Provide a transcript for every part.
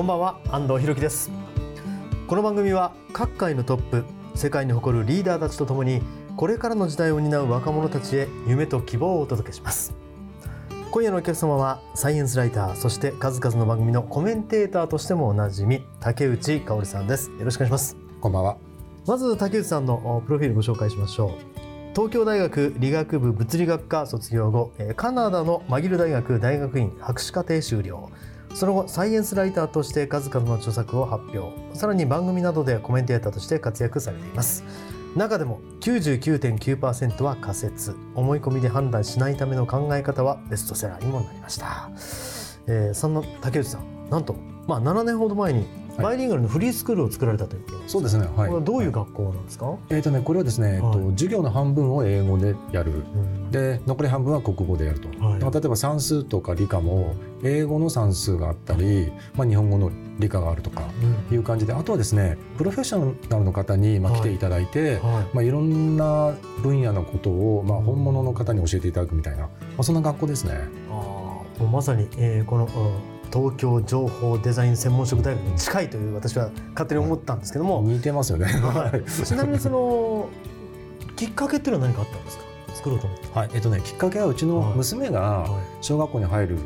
こんばんは安藤博樹です。この番組は各界のトップ世界に誇るリーダーたちとともにこれからの時代を担う若者たちへ夢と希望をお届けします。今夜のお客様はサイエンスライターそして数々の番組のコメンテーターとしてもおなじみ竹内香織さんです。よろしくお願いします。こんばんは。まず竹内さんのプロフィールご紹介しましょう。東京大学理学部物理学科卒業後カナダのマギル大学大学院博士課程修了その後サイエンスライターとして数々の著作を発表。さらに番組などでコメンテーターとして活躍されています。中でも99.9%は仮説。思い込みで判断しないための考え方はベストセラーにもなりました、えー、そんな竹内さんなんと、まあ、7年ほど前にバイリンガルのフリースクールを作られたということです、そうですね。はい。これはどういう学校なんですか？えっ、とね、これはですね、えっ、と授業の半分を英語でやる、で残り半分は国語でやると。はい、例えば算数とか理科も英語の算数があったり、まあ日本語の理科があるとかいう感じで、あとはですね、プロフェッショナルの方にまあ来ていただいて、はいまあいろんな分野のことをまあ本物の方に教えていただくみたいな、まあそんな学校ですね。ああ、もうまさに、えー、この。東京情報デザイン専門職大学に近いという私は勝手に思ったんですけども、似てますよね、はい、ちなみにそのきっかけっていうのは何かあったんですか？作ろうと思って。はい。えっとねきっかけはうちの娘が小学校に入る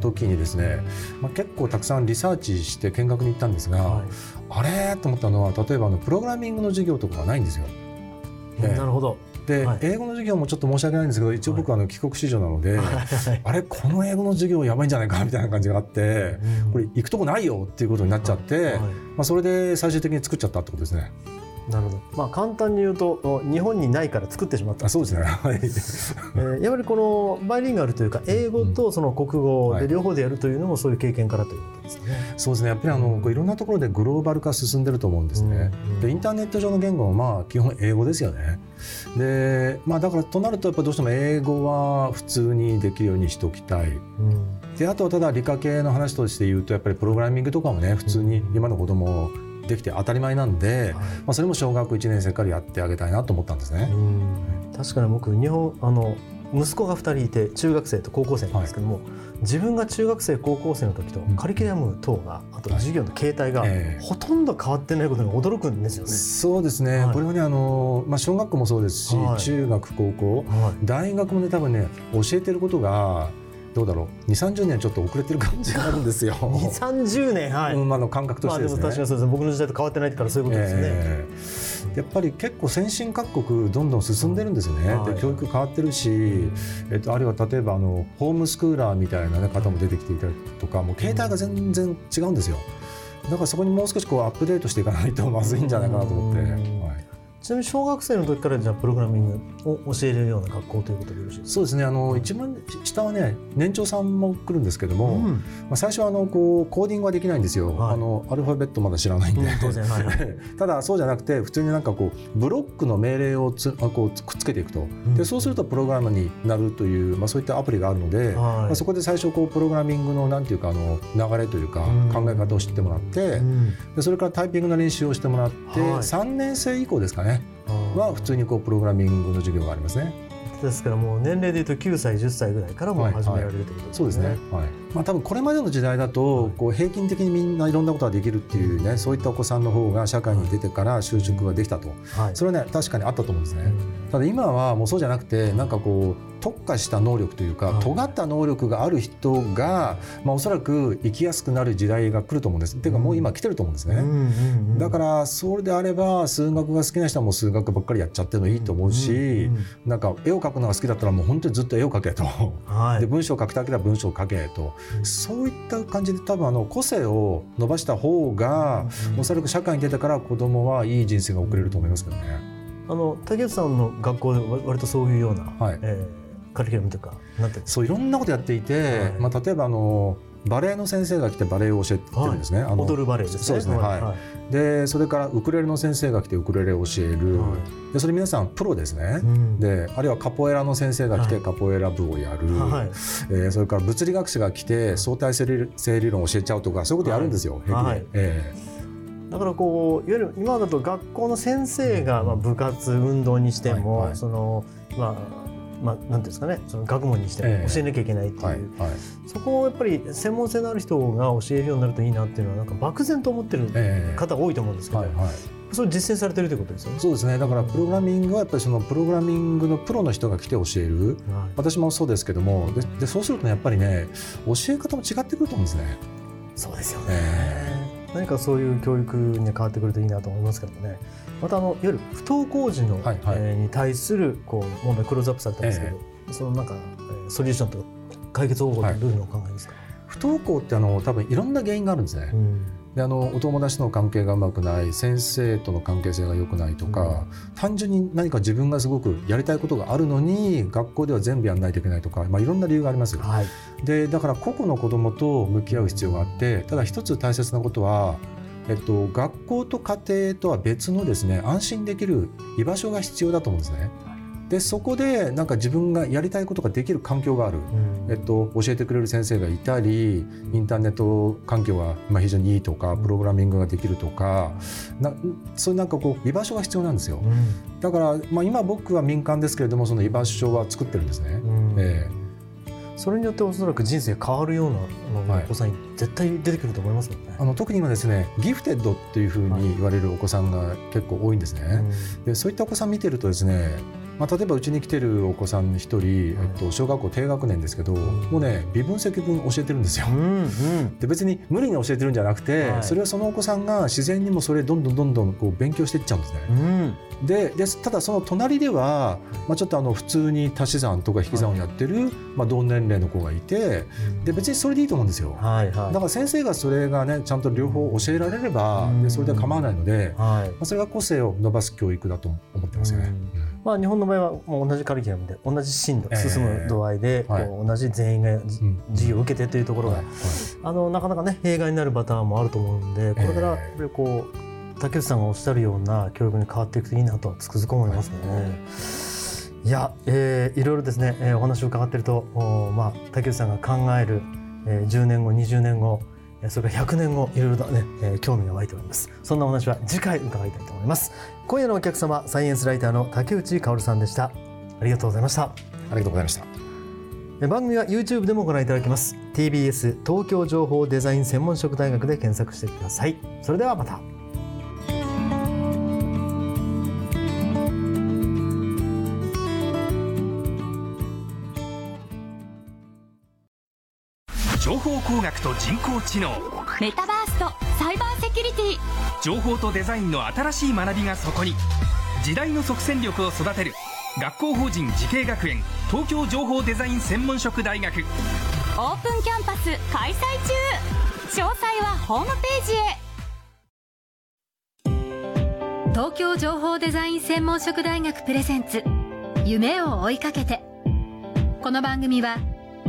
時にですね、まあ、結構たくさんリサーチして見学に行ったんですが、はい、あれと思ったのは例えばあのプログラミングの授業とかがないんですよ。なるほど。で、はい、英語の授業もちょっと申し訳ないんですけど一応僕はあの帰国子女なので、はい、あれこの英語の授業やばいんじゃないかみたいな感じがあって、うん、これ行くとこないよっていうことになっちゃって、まあ、それで最終的に作っちゃったってことですね。なるほど。まあ簡単に言うと日本にないから作ってしまった。そうですね。はい。えー、やっぱりこのバイリンガルというか英語とその国語で両方でやるというのもそういう経験からということですね。そうですね。やっぱりあのいろんなところでグローバル化進んでると思うんですね。でインターネット上の言語はまあ基本英語ですよね。でまあだからとなるとやっぱどうしても英語は普通にできるようにしておきたい。であとはただ理科系の話として言うとやっぱりプログラミングとかもね普通に今の子供できて当たり前なんで、はい、まあ、それも小学1年生からやってあげたいなと思ったんですね。確かに僕日本あの息子が2人いて中学生と高校生なんですけども、はい、自分が中学生高校生の時とカリキュラム等が、あと授業の形態がほとんど変わってないことに驚くんですよね。そうですね、はい、これはねあの、まあ、小学校もそうですし、はい、中学高校、大学もね多分ね教えてることがどうだろう2 3 0年ちょっと遅れてる感じがあるんですよ。2 3 0年はい、うん、あの感覚としてですね。まあ、でも確かにそうです僕の時代と変わってないからそういうことですね。えー、やっぱり結構先進各国どんどん進んでるんですよね。はい、で教育変わってるし、えっとあるいは例えばあのホームスクーラーみたいな、ね、方も出てきていたりとか、もう携帯が全然違うんですよ。だからそこにもう少しこうアップデートしていかないとまずいんじゃないかなと思って。はいちなみに小学生の時からじゃあプログラミングを教えれるような学校ということでよろしいですか？そうですね。あの一番下はね年長さんも来るんですけども、うん、まあ、最初はあのこうコーディングはできないんですよ、はい、あのアルファベットまだ知らないんで、うん、当然、はい、ただそうじゃなくて普通になんかこうブロックの命令をつあこうくっつけていくと、うん、でそうするとプログラムになるという、まあ、そういったアプリがあるので、はい、まあ、そこで最初こうプログラミングのなんていうかあの流れというか考え方を知ってもらって、でそれからタイピングの練習をしてもらって、はい、3年生以降ですかねは普通にこうプログラミングの授業がありますね。ですからもう年齢でいうと9歳10歳ぐらいからも始められるということですね。はいはい、そうですね。はい。まあ多分これまでの時代だとこう平均的にみんないろんなことができるっていうね、そういったお子さんの方が社会に出てから就職ができたと、はい、それはね確かにあったと思うんですね。ただ今はもうそうじゃなくてなんかこう特化した能力というか、尖った能力がある人が、まあ、おそらく生きやすくなる時代が来ると思うんです。っていうかもう今来てると思うんですね。だからそれであれば数学が好きな人はもう数学ばっかりやっちゃってもいいと思うし、なんか絵を描くのが好きだったらもう本当にずっと絵を描けと、はい、で文章を書きたければ文章を書けと、そういった感じで多分あの個性を伸ばした方が、おそらく社会に出てから子供はいい人生が送れると思いますけどね。あの竹内さんの学校で割とそういうような、はい。えー、カリキュラムというかなんてそういろんなことやっていて、はい、まあ、例えばあのバレエの先生が来てバレエを教えてるんですね。はい、踊るバレエですね。そうですね。はい。はい、でそれからウクレレの先生が来てウクレレを教える。はい、でそれ皆さんプロですね。うん、であるいはカポエラの先生が来てカポエラ部をやる。はい、えー、それから物理学者が来て相対性理論を教えちゃうとかそういうことやるんですよ。はい。えーだからこういわゆる今だと学校の先生がまあ部活運動にしても、はいはい、そのまあまあ、なんていうんですかねその学問にしても教えなきゃいけないっていう、えーはいはい、そこをやっぱり専門性のある人が教えるようになるといいなっていうのはなんか漠然と思ってる方多いと思うんですけど、えーはいはい、それ実践されてるということですよね？そうですね。だからプログラミングはやっぱりそのプログラミングのプロの人が来て教える、はい、私もそうですけどもででそうすると、ね、やっぱりね教え方も違ってくると思うんですね。そうですよね、えー、何かそういう教育に変わってくるといいなと思いますけどね。またあのいわゆる不登校児の、はいはい、えー、に対するこう問題クローズアップされたんですけど、えー、そのなんかソリューションと解決方法ってどういうのをお考えですか、はい、不登校ってあの多分いろんな原因があるんですね。うん。であのお友達との関係がうまくない先生との関係性が良くないとか、うん、単純に何か自分がすごくやりたいことがあるのに学校では全部やらないといけないとか、まあ、いろんな理由があります、はい、でだから個々の子どもと向き合う必要があってただ一つ大切なことはえっと、学校と家庭とは別のですね安心できる居場所が必要だと思うんですね。でそこでなんか自分がやりたいことができる環境がある、うん、えっと、教えてくれる先生がいたりインターネット環境がまあ非常にいいとかプログラミングができるとかなそういうなんかこう居場所が必要なんですよ、うん、だから、まあ、今僕は民間ですけれどもその居場所は作ってるんですね。うん、えーそれによっておそらく人生変わるようなお子さん絶対出てくると思いますもんね、あの特に今ですねギフテッドっていうふうに言われるお子さんが結構多いんですね、はい、でそういったお子さん見てるとですねまあ、例えばうちに来てるお子さん1人、えっと、小学校低学年ですけど、もうね微分積分教えてるんですよ。うんうん、で別に無理に教えてるんじゃなくて、はい、それはそのお子さんが自然にもそれどんどんどんどんこう勉強していっちゃうんですね。うん、ででただその隣では、まあ、ちょっとあの普通に足し算とか引き算をやってる、はい、まあ、同年齢の子がいてで別にそれでいいと思うんですよ。はいはい、だから先生がそれがねちゃんと両方教えられれば、でそれで構わないので、はい、まあ、それが個性を伸ばす教育だと思ってますね。うん。まあ、日本の場合はもう同じカリキュラムで同じ進路、進む度合いで、こう同じ全員が授業を受けてというところが、あのなかなかね弊害になるパターンもあると思うんでこれからやっぱりこう竹内さんがおっしゃるような教育に変わっていくといいなとつくづく思いますね。いや、えー、いろいろですね、えー、お話を伺っているとお、まあ、竹内さんが考える、えー、10年後20年後それから100年後いろいろとね、えー、興味が湧いております。そんなお話は次回伺いたいと思います。今夜のお客様サイエンスライターの竹内薫さんでした。ありがとうございました。ありがとうございました。番組は YouTube でもご覧いただけます。TBS 東京情報デザイン専門職大学で検索してください。それではまた情報工学と人工知能。メタバースとサイバーセキュリティ。情報とデザインの新しい学びがそこに。時代の即戦力を育てる。学校法人慈恵学園。東京情報デザイン専門職大学。オープンキャンパス開催中。詳細はホームページへ。東京情報デザイン専門職大学プレゼンツ。夢を追いかけて。この番組は